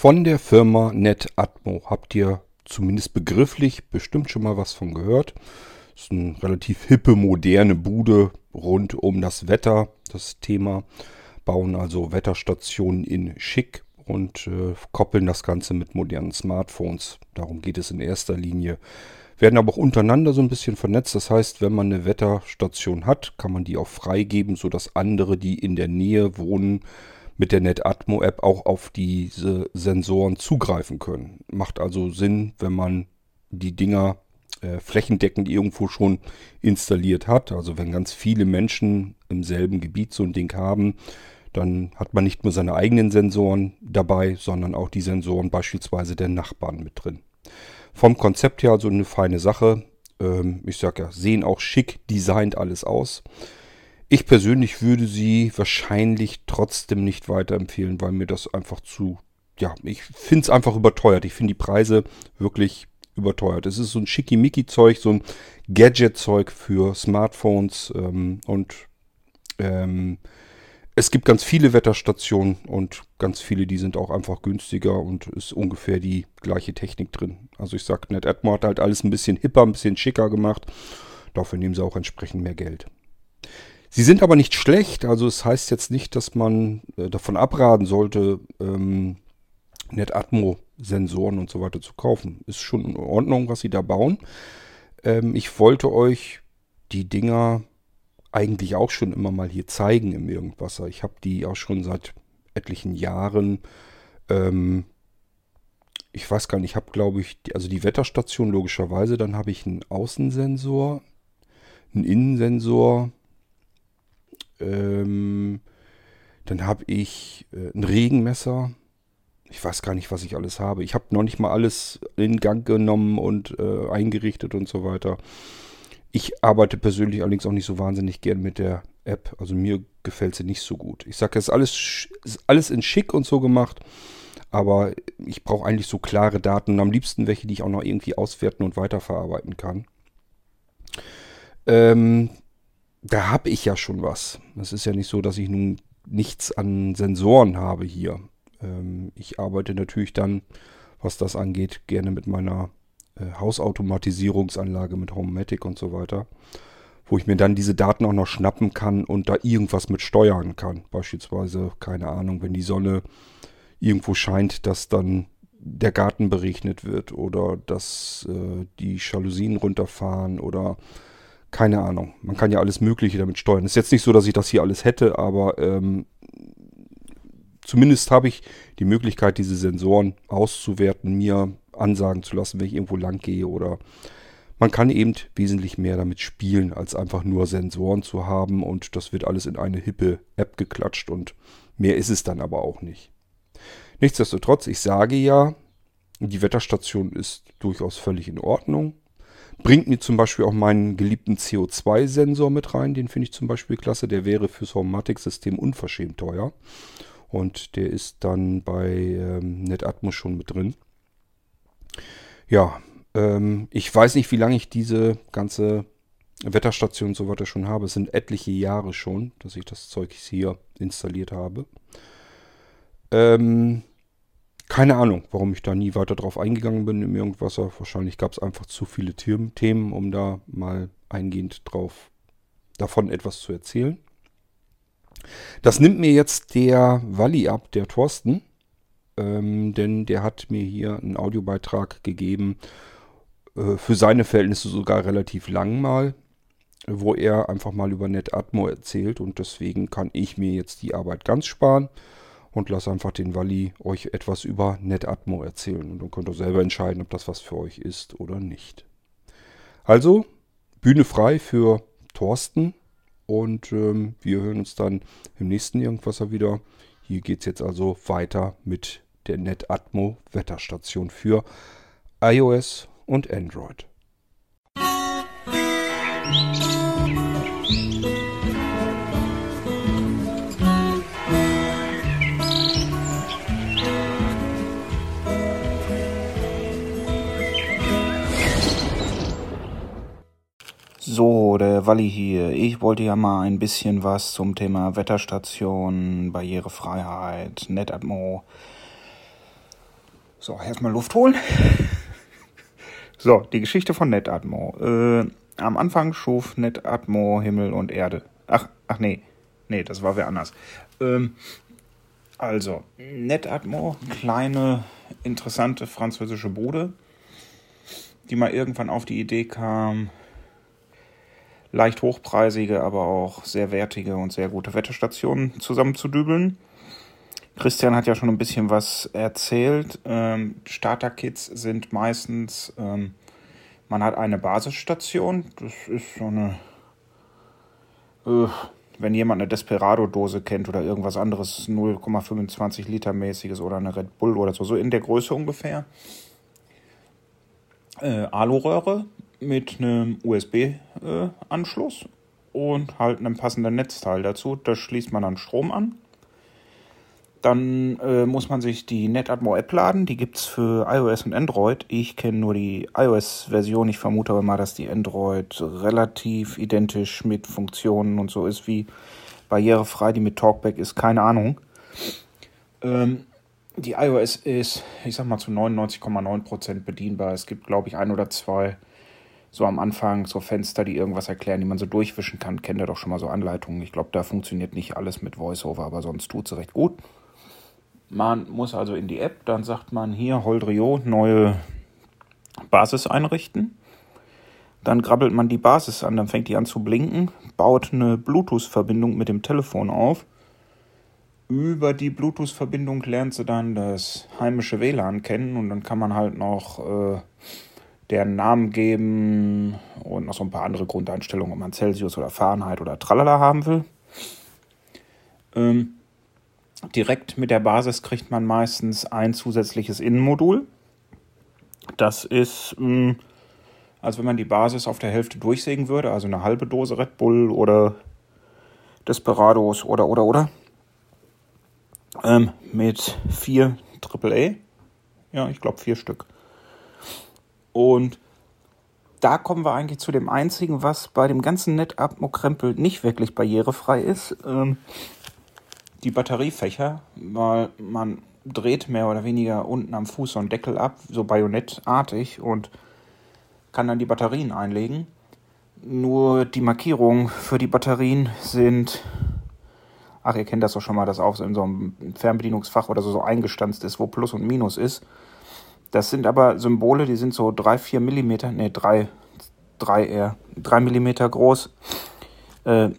Von der Firma NetAtmo habt ihr zumindest begrifflich bestimmt schon mal was von gehört. Das ist eine relativ hippe, moderne Bude rund um das Wetter. Das Thema bauen also Wetterstationen in schick und äh, koppeln das Ganze mit modernen Smartphones. Darum geht es in erster Linie. Werden aber auch untereinander so ein bisschen vernetzt. Das heißt, wenn man eine Wetterstation hat, kann man die auch freigeben, sodass andere, die in der Nähe wohnen, mit der NetAtmo-App auch auf diese Sensoren zugreifen können. Macht also Sinn, wenn man die Dinger äh, flächendeckend irgendwo schon installiert hat. Also wenn ganz viele Menschen im selben Gebiet so ein Ding haben, dann hat man nicht nur seine eigenen Sensoren dabei, sondern auch die Sensoren beispielsweise der Nachbarn mit drin. Vom Konzept her also eine feine Sache. Ähm, ich sage ja, sehen auch schick designt alles aus. Ich persönlich würde sie wahrscheinlich trotzdem nicht weiterempfehlen, weil mir das einfach zu, ja, ich finde es einfach überteuert. Ich finde die Preise wirklich überteuert. Es ist so ein Schickimicki-Zeug, so ein Gadget-Zeug für Smartphones ähm, und ähm, es gibt ganz viele Wetterstationen und ganz viele, die sind auch einfach günstiger und ist ungefähr die gleiche Technik drin. Also ich sag, NetAtmo hat halt alles ein bisschen hipper, ein bisschen schicker gemacht. Dafür nehmen sie auch entsprechend mehr Geld. Sie sind aber nicht schlecht, also es heißt jetzt nicht, dass man äh, davon abraten sollte, ähm, NetAtmo-Sensoren und so weiter zu kaufen. Ist schon in Ordnung, was sie da bauen. Ähm, ich wollte euch die Dinger eigentlich auch schon immer mal hier zeigen im Irgendwasser. Ich habe die auch schon seit etlichen Jahren. Ähm, ich weiß gar nicht, ich habe glaube ich, die, also die Wetterstation logischerweise, dann habe ich einen Außensensor, einen Innensensor, ähm, dann habe ich äh, ein Regenmesser. Ich weiß gar nicht, was ich alles habe. Ich habe noch nicht mal alles in Gang genommen und äh, eingerichtet und so weiter. Ich arbeite persönlich allerdings auch nicht so wahnsinnig gern mit der App. Also mir gefällt sie nicht so gut. Ich sage, es ist alles, ist alles in schick und so gemacht. Aber ich brauche eigentlich so klare Daten und am liebsten welche, die ich auch noch irgendwie auswerten und weiterverarbeiten kann. Ähm, da habe ich ja schon was. Es ist ja nicht so, dass ich nun nichts an Sensoren habe hier. Ähm, ich arbeite natürlich dann, was das angeht, gerne mit meiner äh, Hausautomatisierungsanlage mit Homematic und so weiter, wo ich mir dann diese Daten auch noch schnappen kann und da irgendwas mit steuern kann. Beispielsweise, keine Ahnung, wenn die Sonne irgendwo scheint, dass dann der Garten beregnet wird oder dass äh, die Jalousien runterfahren oder keine Ahnung. Man kann ja alles Mögliche damit steuern. Ist jetzt nicht so, dass ich das hier alles hätte, aber ähm, zumindest habe ich die Möglichkeit, diese Sensoren auszuwerten, mir ansagen zu lassen, wenn ich irgendwo lang gehe oder man kann eben wesentlich mehr damit spielen, als einfach nur Sensoren zu haben und das wird alles in eine hippe App geklatscht und mehr ist es dann aber auch nicht. Nichtsdestotrotz, ich sage ja, die Wetterstation ist durchaus völlig in Ordnung. Bringt mir zum Beispiel auch meinen geliebten CO2-Sensor mit rein. Den finde ich zum Beispiel klasse. Der wäre fürs Homematic-System unverschämt teuer. Und der ist dann bei ähm, NetAtmos schon mit drin. Ja, ähm, ich weiß nicht, wie lange ich diese ganze Wetterstation und so weiter schon habe. Es sind etliche Jahre schon, dass ich das Zeug hier installiert habe. Ähm, keine Ahnung, warum ich da nie weiter drauf eingegangen bin im Irgendwasser. Wahrscheinlich gab es einfach zu viele Themen, um da mal eingehend drauf davon etwas zu erzählen. Das nimmt mir jetzt der Walli ab, der Thorsten, ähm, denn der hat mir hier einen Audiobeitrag gegeben, äh, für seine Verhältnisse sogar relativ lang mal, wo er einfach mal über NetAtmo erzählt und deswegen kann ich mir jetzt die Arbeit ganz sparen und lasst einfach den Walli euch etwas über NetAtmo erzählen. Und dann könnt ihr selber entscheiden, ob das was für euch ist oder nicht. Also, Bühne frei für Thorsten. Und ähm, wir hören uns dann im nächsten Irgendwasser wieder. Hier geht es jetzt also weiter mit der NetAtmo Wetterstation für iOS und Android. Musik der Walli hier. Ich wollte ja mal ein bisschen was zum Thema Wetterstation, Barrierefreiheit, NetAtmo So, erstmal Luft holen. So, die Geschichte von NetAtmo. Äh, am Anfang schuf NetAtmo Himmel und Erde. Ach, ach nee. Nee, das war wer anders. Ähm, also, NetAtmo, kleine, interessante französische Bude, die mal irgendwann auf die Idee kam, leicht hochpreisige, aber auch sehr wertige und sehr gute Wetterstationen zusammenzudübeln. Christian hat ja schon ein bisschen was erzählt. Ähm, Starter-Kits sind meistens, ähm, man hat eine Basisstation, das ist so eine, äh, wenn jemand eine Desperado-Dose kennt oder irgendwas anderes, 0,25 Liter mäßiges oder eine Red Bull oder so, so in der Größe ungefähr. Äh, Aluröhre mit einem USB-Anschluss äh, und halt einem passenden Netzteil dazu. Das schließt man dann Strom an dann äh, muss man sich die NetAtmo App laden. Die gibt es für iOS und Android. Ich kenne nur die iOS-Version. Ich vermute aber mal, dass die Android relativ identisch mit Funktionen und so ist wie barrierefrei, die mit Talkback ist. Keine Ahnung. Ähm, die iOS ist, ich sag mal, zu 99,9% bedienbar. Es gibt, glaube ich, ein oder zwei so am Anfang so Fenster, die irgendwas erklären, die man so durchwischen kann. Kennt ihr doch schon mal so Anleitungen. Ich glaube, da funktioniert nicht alles mit VoiceOver, aber sonst tut es recht gut. Man muss also in die App, dann sagt man hier Holdrio neue Basis einrichten. Dann grabbelt man die Basis an, dann fängt die an zu blinken, baut eine Bluetooth-Verbindung mit dem Telefon auf. Über die Bluetooth-Verbindung lernt sie dann das heimische WLAN kennen und dann kann man halt noch äh, deren Namen geben und noch so ein paar andere Grundeinstellungen, ob man Celsius oder Fahrenheit oder Tralala haben will. Ähm, direkt mit der Basis kriegt man meistens ein zusätzliches Innenmodul. Das ist, mh, hm, als wenn man die Basis auf der Hälfte durchsägen würde, also eine halbe Dose Red Bull oder Desperados oder oder oder. Ähm, mit vier AAA. Ja, ich glaube vier Stück. Und da kommen wir eigentlich zu dem einzigen, was bei dem ganzen NetAtmo-Krempel nicht wirklich barrierefrei ist. Ähm, die Batteriefächer, weil man dreht mehr oder weniger unten am Fuß so einen Deckel ab, so bajonettartig und kann dann die Batterien einlegen. Nur die Markierungen für die Batterien sind, ach, ihr kennt das doch schon mal, dass auch in so einem Fernbedienungsfach oder so, so eingestanzt ist, wo Plus und Minus ist. Das sind aber Symbole, die sind so 3, 4 Millimeter, ne, 3, 3 eher, 3 Millimeter groß. Äh,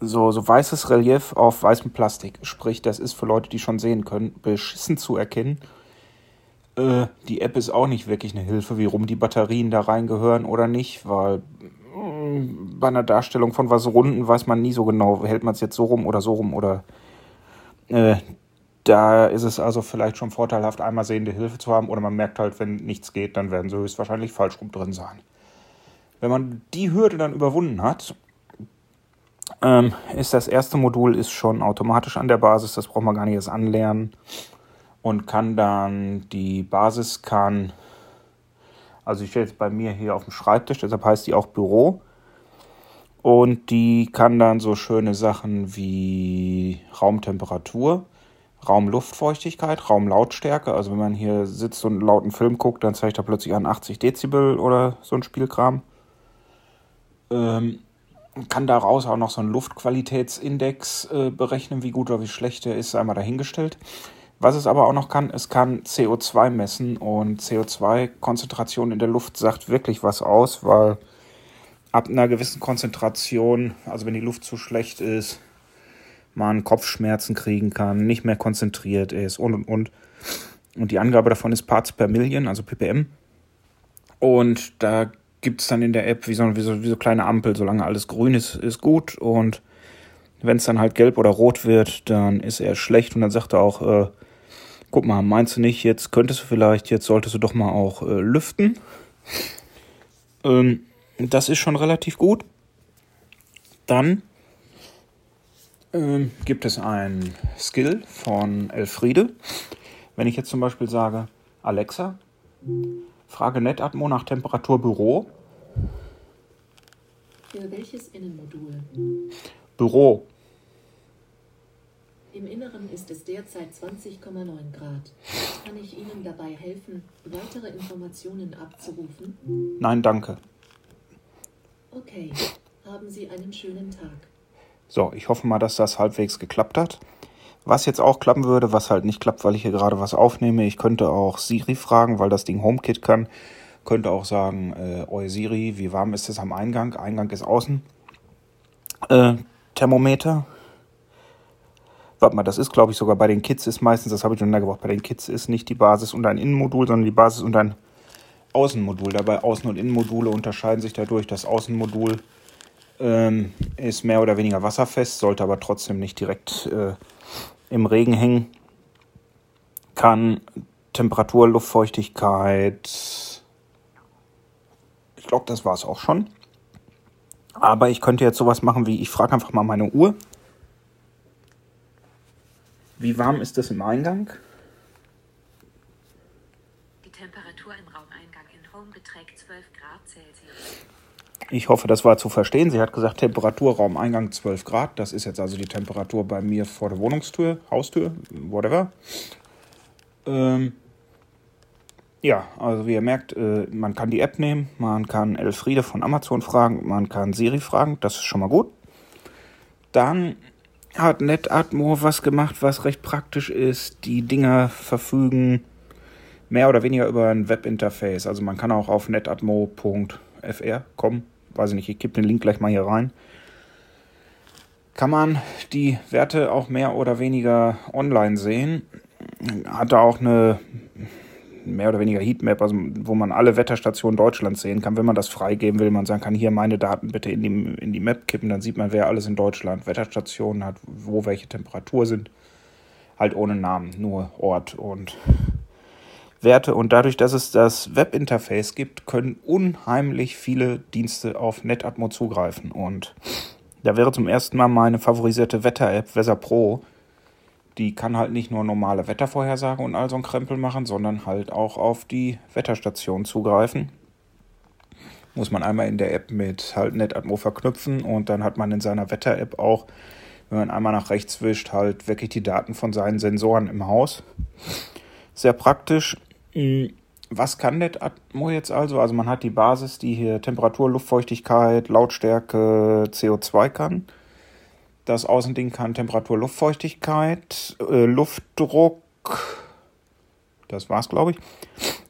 so, so weißes Relief auf weißem Plastik. Sprich, das ist für Leute, die schon sehen können, beschissen zu erkennen. Äh, die App ist auch nicht wirklich eine Hilfe, wie rum die Batterien da reingehören oder nicht, weil äh, bei einer Darstellung von was Runden weiß man nie so genau, hält man es jetzt so rum oder so rum oder äh, da ist es also vielleicht schon vorteilhaft, einmal sehende Hilfe zu haben oder man merkt halt, wenn nichts geht, dann werden sie höchstwahrscheinlich falsch rum drin sein. Wenn man die Hürde dann überwunden hat ähm, ist das erste Modul ist schon automatisch an der Basis, das braucht man gar nicht erst anlernen und kann dann die Basis kann, also ich stelle jetzt bei mir hier auf dem Schreibtisch, deshalb heißt die auch Büro und die kann dann so schöne Sachen wie Raumtemperatur, Raumluftfeuchtigkeit, Raumlautstärke, also wenn man hier sitzt und einen lauten Film guckt, dann zeigt er plötzlich an 80 Dezibel oder so ein Spielkram. Ähm, kann daraus auch noch so einen Luftqualitätsindex äh, berechnen, wie gut oder wie schlecht der ist, einmal dahingestellt. Was es aber auch noch kann, es kann CO2 messen und CO2-Konzentration in der Luft sagt wirklich was aus, weil ab einer gewissen Konzentration, also wenn die Luft zu schlecht ist, man Kopfschmerzen kriegen kann, nicht mehr konzentriert ist und und und. Und die Angabe davon ist Parts per Million, also ppm. Und da gibt es dann in der App wie so, wie, so, wie so kleine Ampel, solange alles grün ist, ist gut und wenn es dann halt gelb oder rot wird, dann ist er schlecht und dann sagt er auch, äh, guck mal, meinst du nicht, jetzt könntest du vielleicht, jetzt solltest du doch mal auch äh, lüften. Ähm, das ist schon relativ gut. Dann ähm, gibt es ein Skill von Elfriede. Wenn ich jetzt zum Beispiel sage, Alexa, Frage NetAtmo nach Temperatur Büro. Für welches Innenmodul? Büro. Im Inneren ist es derzeit 20,9 Grad. Kann ich Ihnen dabei helfen, weitere Informationen abzurufen? Nein, danke. Okay, haben Sie einen schönen Tag. So, ich hoffe mal, dass das halbwegs geklappt hat. Was jetzt auch klappen würde, was halt nicht klappt, weil ich hier gerade was aufnehme, ich könnte auch Siri fragen, weil das Ding HomeKit kann. Könnte auch sagen, äh, Oi Siri, wie warm ist es am Eingang? Eingang ist außen. Äh, Thermometer. Warte mal, das ist, glaube ich, sogar bei den Kids ist meistens, das habe ich schon gebraucht, bei den Kids ist nicht die Basis und ein Innenmodul, sondern die Basis und ein Außenmodul. Dabei Außen- und Innenmodule unterscheiden sich dadurch. Das Außenmodul ähm, ist mehr oder weniger wasserfest, sollte aber trotzdem nicht direkt äh, im Regen hängen. Kann Temperatur, Luftfeuchtigkeit. Ich glaube, das war es auch schon. Aber ich könnte jetzt sowas machen wie, ich frage einfach mal meine Uhr. Wie warm ist es im Eingang? Die Temperatur im Raumeingang in Home beträgt 12 Grad Celsius. Ich hoffe, das war zu verstehen. Sie hat gesagt, Temperatur Raumeingang 12 Grad. Das ist jetzt also die Temperatur bei mir vor der Wohnungstür, Haustür, whatever. Ähm, ja, also wie ihr merkt, äh, man kann die App nehmen, man kann Elfriede von Amazon fragen, man kann Siri fragen, das ist schon mal gut. Dann hat NetAtmo was gemacht, was recht praktisch ist. Die Dinger verfügen mehr oder weniger über ein Webinterface. Also man kann auch auf netatmo.fr kommen. Weiß ich nicht, ich gebe den Link gleich mal hier rein. Kann man die Werte auch mehr oder weniger online sehen. Hat da auch eine mehr oder weniger Heatmap, also wo man alle Wetterstationen Deutschlands sehen kann. Wenn man das freigeben will, man sagen kann, hier meine Daten bitte in die, in die Map kippen, dann sieht man, wer alles in Deutschland Wetterstationen hat, wo welche Temperatur sind. Halt ohne Namen, nur Ort und Werte. Und dadurch, dass es das Webinterface gibt, können unheimlich viele Dienste auf NetAtmo zugreifen. Und da wäre zum ersten Mal meine favorisierte Wetter-App, Weather Pro, die kann halt nicht nur normale Wettervorhersage und all so ein Krempel machen, sondern halt auch auf die Wetterstation zugreifen. Muss man einmal in der App mit halt NetAtmo verknüpfen und dann hat man in seiner Wetter-App auch, wenn man einmal nach rechts wischt, halt wirklich die Daten von seinen Sensoren im Haus. Sehr praktisch. Was kann NetAtmo jetzt also? Also man hat die Basis, die hier Temperatur, Luftfeuchtigkeit, Lautstärke, CO2 kann. Das Außending kann Temperatur, Luftfeuchtigkeit, äh, Luftdruck. Das war's, glaube ich.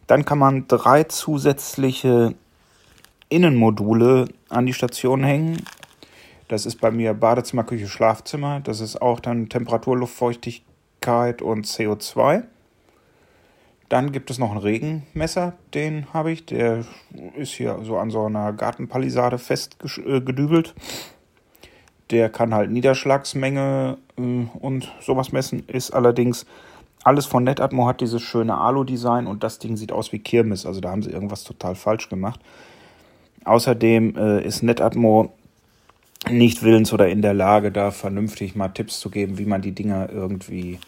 Dann kann man drei zusätzliche Innenmodule an die Station hängen. Das ist bei mir Badezimmer, Küche, Schlafzimmer. Das ist auch dann Temperatur, Luftfeuchtigkeit und CO2. Dann gibt es noch einen Regenmesser, den habe ich. Der ist hier so an so einer Gartenpalisade festgedübelt. Der kann halt Niederschlagsmenge äh, und sowas messen. Ist allerdings alles von NetAtmo hat dieses schöne Alu-Design und das Ding sieht aus wie Kirmes. Also da haben sie irgendwas total falsch gemacht. Außerdem äh, ist NetAtmo nicht willens oder in der Lage, da vernünftig mal Tipps zu geben, wie man die Dinger irgendwie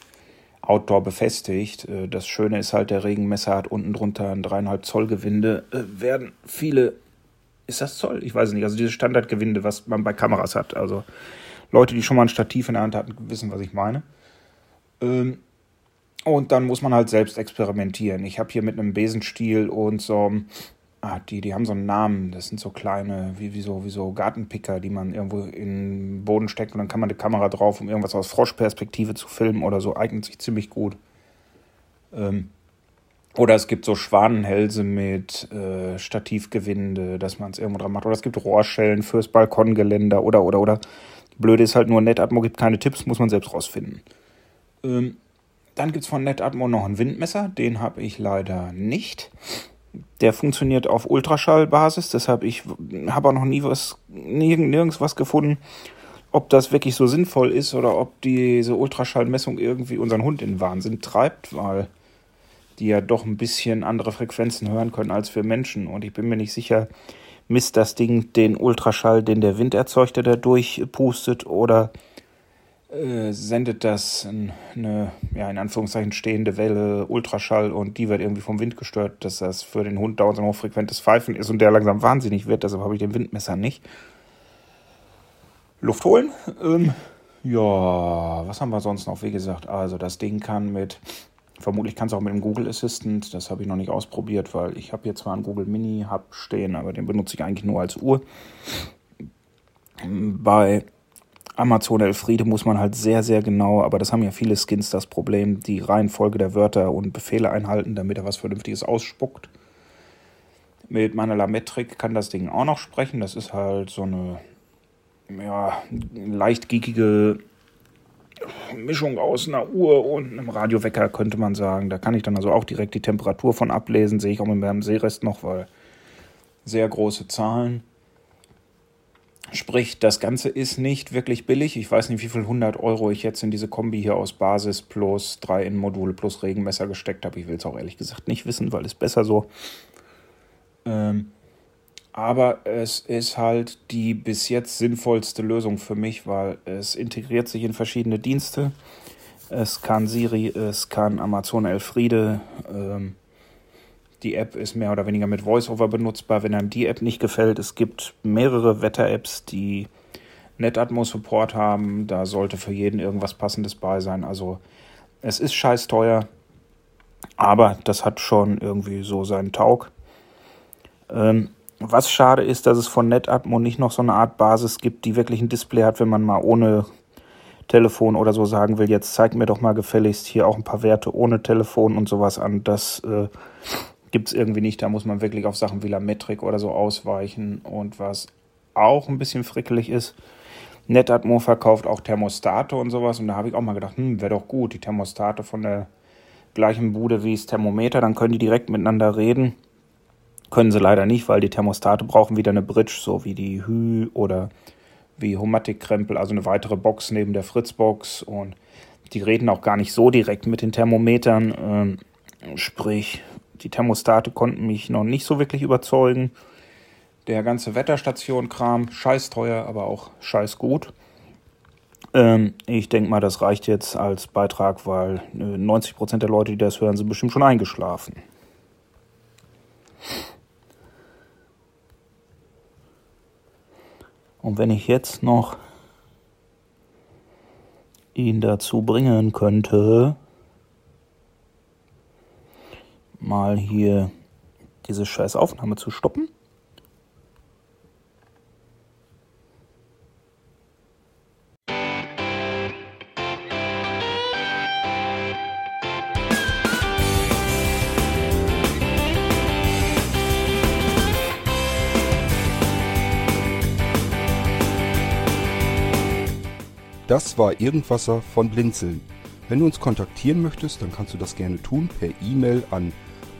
outdoor befestigt. Äh, das Schöne ist halt, der Regenmesser hat unten drunter ein dreieinhalb Zoll Gewinde. Äh, werden viele, ist das Zoll? Ich weiß nicht. Also dieses Standardgewinde, was man bei Kameras hat. Also Leute, die schon mal ein Stativ in der Hand hatten, wissen, was ich meine. Ähm, und dann muss man halt selbst experimentieren. Ich habe hier mit einem Besenstiel und so, ah, die, die haben so einen Namen. Das sind so kleine, wie, wie, so, wie so Gartenpicker, die man irgendwo in den Boden steckt und dann kann man eine Kamera drauf, um irgendwas aus Froschperspektive zu filmen oder so. Eignet sich ziemlich gut. Ähm, oder es gibt so Schwanenhälse mit äh, Stativgewinde, dass man es irgendwo dran macht. Oder es gibt Rohrschellen fürs Balkongeländer oder, oder, oder. Blöde ist halt nur, NetAtmo gibt keine Tipps, muss man selbst rausfinden. Ähm, dann gibt es von NetAtmo noch ein Windmesser, den habe ich leider nicht. Der funktioniert auf Ultraschallbasis, deshalb ich habe auch noch nie was, nirgends, was gefunden, ob das wirklich so sinnvoll ist oder ob diese Ultraschallmessung irgendwie unseren Hund in Wahnsinn treibt, weil die ja doch ein bisschen andere Frequenzen hören können als wir Menschen. Und ich bin mir nicht sicher, misst das Ding den Ultraschall, den der Wind erzeugt, der durchpustet, oder äh, sendet das eine, ja, in Anführungszeichen stehende Welle, Ultraschall und die wird irgendwie vom Wind gestört, dass das für den Hund dauernd ein hochfrequentes Pfeifen ist und der langsam wahnsinnig wird, deshalb habe ich den Windmesser nicht. Luft holen, ähm, Ja, was haben wir sonst noch? Wie gesagt, also das Ding kann mit, vermutlich kann es auch mit dem Google Assistant, das habe ich noch nicht ausprobiert, weil ich habe hier zwar einen Google Mini Hub stehen, aber den benutze ich eigentlich nur als Uhr. Bei Amazon Elfriede muss man halt sehr, sehr genau, aber das haben ja viele Skins das Problem, die Reihenfolge der Wörter und Befehle einhalten, damit er was Vernünftiges ausspuckt. Mit meiner Lametrik kann das Ding auch noch sprechen. Das ist halt so eine ja, leicht geekige Mischung aus einer Uhr und einem Radiowecker, könnte man sagen. Da kann ich dann also auch direkt die Temperatur von ablesen. Sehe ich auch mit meinem Sehrest noch, weil sehr große Zahlen. Sprich, das Ganze ist nicht wirklich billig. Ich weiß nicht, wie viel 100 Euro ich jetzt in diese Kombi hier aus Basis plus 3 in Module plus Regenmesser gesteckt habe. Ich will es auch ehrlich gesagt nicht wissen, weil es besser so. Ähm, aber es ist halt die bis jetzt sinnvollste Lösung für mich, weil es integriert sich in verschiedene Dienste. Es kann Siri, es kann Amazon Elfriede. Ähm, die App ist mehr oder weniger mit VoiceOver benutzbar, wenn einem die App nicht gefällt. Es gibt mehrere Wetter-Apps, die NetAtmo-Support haben. Da sollte für jeden irgendwas Passendes bei sein. Also es ist scheiß teuer, aber das hat schon irgendwie so seinen Taug. Ähm, was schade ist, dass es von NetAtmo nicht noch so eine Art Basis gibt, die wirklich ein Display hat, wenn man mal ohne Telefon oder so sagen will, jetzt zeig mir doch mal gefälligst hier auch ein paar Werte ohne Telefon und sowas an. Das äh, gibt es irgendwie nicht. Da muss man wirklich auf Sachen wie La Metrik oder so ausweichen. Und was auch ein bisschen frickelig ist, NetAtmo verkauft auch Thermostate und sowas. Und da habe ich auch mal gedacht, hm, wäre doch gut, die Thermostate von der gleichen Bude wie das Thermometer, dann können die direkt miteinander reden. Können sie leider nicht, weil die Thermostate brauchen wieder eine Bridge, so wie die Hü oder wie Homatic-Krempel, also eine weitere Box neben der Fritzbox. Und die reden auch gar nicht so direkt mit den Thermometern. Ähm, sprich, die Thermostate konnten mich noch nicht so wirklich überzeugen. Der ganze Wetterstation-Kram, scheiß teuer, aber auch scheiß gut. Ähm, ich denke mal, das reicht jetzt als Beitrag, weil äh, 90% der Leute, die das hören, sind bestimmt schon eingeschlafen. Und wenn ich jetzt noch ihn dazu bringen könnte, mal hier diese scheiß Aufnahme zu stoppen. Das war Irgendwasser von Blinzeln. Wenn du uns kontaktieren möchtest, dann kannst du das gerne tun per E-Mail an